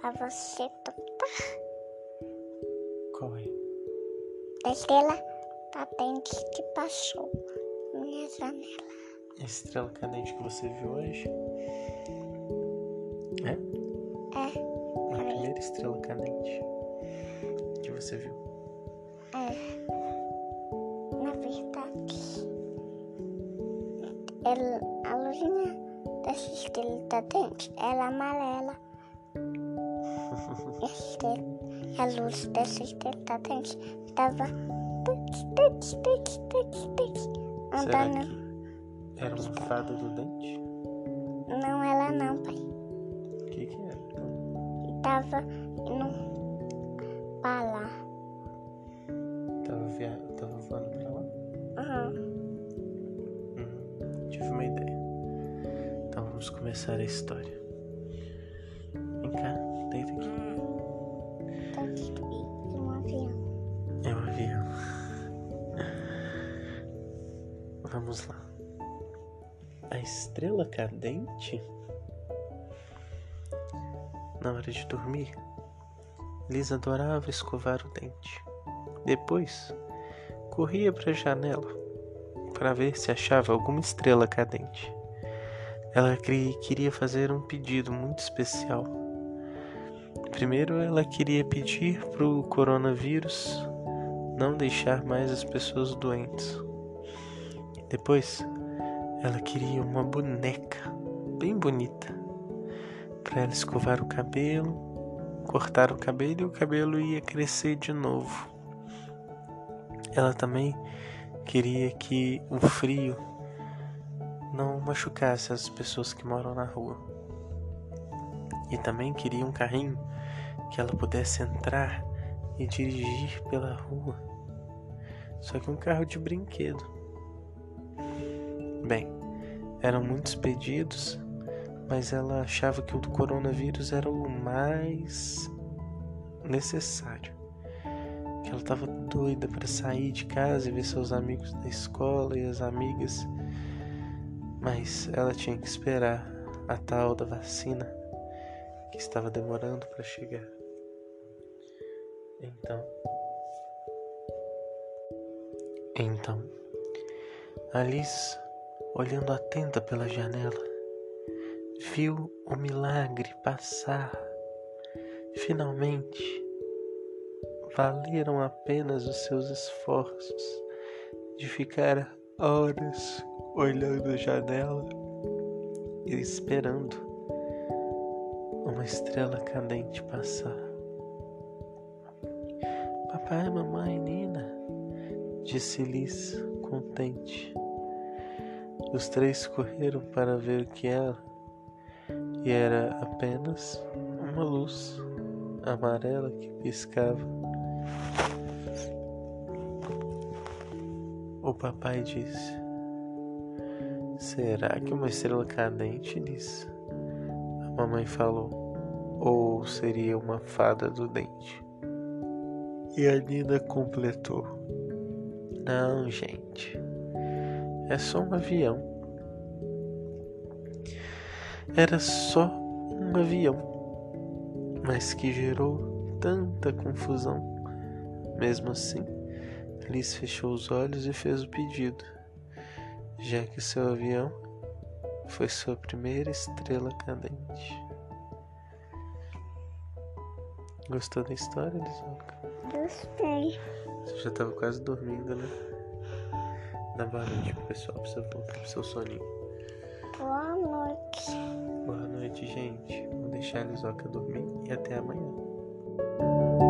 pra você tocar. Qual é? Da estrela cadente que passou minha janela. A estrela cadente que você viu hoje? É? É, A primeira estrela cadente que você viu. é. Na verdade, ela, a luzinha dessa estrela cadente, ela é amarela. A estrela- a luz dessa estrela cadente tava tuts, tuts, tuts, tuts, tuts, Será andando. que era uma fada do dente? Não, ela não, pai. O que que era? E tava indo pra lá. Tava, via... Tava voando pra lá? Aham. Hum, tive uma ideia. Vamos começar a história. Vem cá, deita aqui. Tá aqui um avião. É um avião. Vamos lá. A estrela cadente? Na hora de dormir, Liz adorava escovar o dente. Depois, corria para a janela para ver se achava alguma estrela cadente. Ela queria fazer um pedido muito especial. Primeiro, ela queria pedir para o coronavírus não deixar mais as pessoas doentes. Depois, ela queria uma boneca bem bonita para ela escovar o cabelo, cortar o cabelo e o cabelo ia crescer de novo. Ela também queria que o frio não machucasse as pessoas que moram na rua. E também queria um carrinho que ela pudesse entrar e dirigir pela rua. Só que um carro de brinquedo. Bem, eram muitos pedidos, mas ela achava que o do coronavírus era o mais necessário. Que ela estava doida para sair de casa e ver seus amigos da escola e as amigas, mas ela tinha que esperar a tal da vacina que estava demorando para chegar. Então, então, Alice, olhando atenta pela janela, viu o milagre passar. Finalmente, valeram apenas os seus esforços de ficar horas olhando a janela e esperando uma estrela cadente passar. Papai, mamãe, Nina, disse Liz, contente. Os três correram para ver o que era, e era apenas uma luz amarela que piscava. O papai disse: Será que uma estrela cadente, Liz? A mamãe falou: Ou seria uma fada do dente? E a Nina completou: Não, gente. É só um avião. Era só um avião, mas que gerou tanta confusão. Mesmo assim, Liz fechou os olhos e fez o pedido, já que seu avião foi sua primeira estrela cadente. Gostou da história, Lisoca? Gostei. Você já tava quase dormindo, né? Dá boa noite pro pessoal, você voltar pro seu soninho. Boa noite. Boa noite, gente. Vou deixar a Lisoca dormir e até amanhã.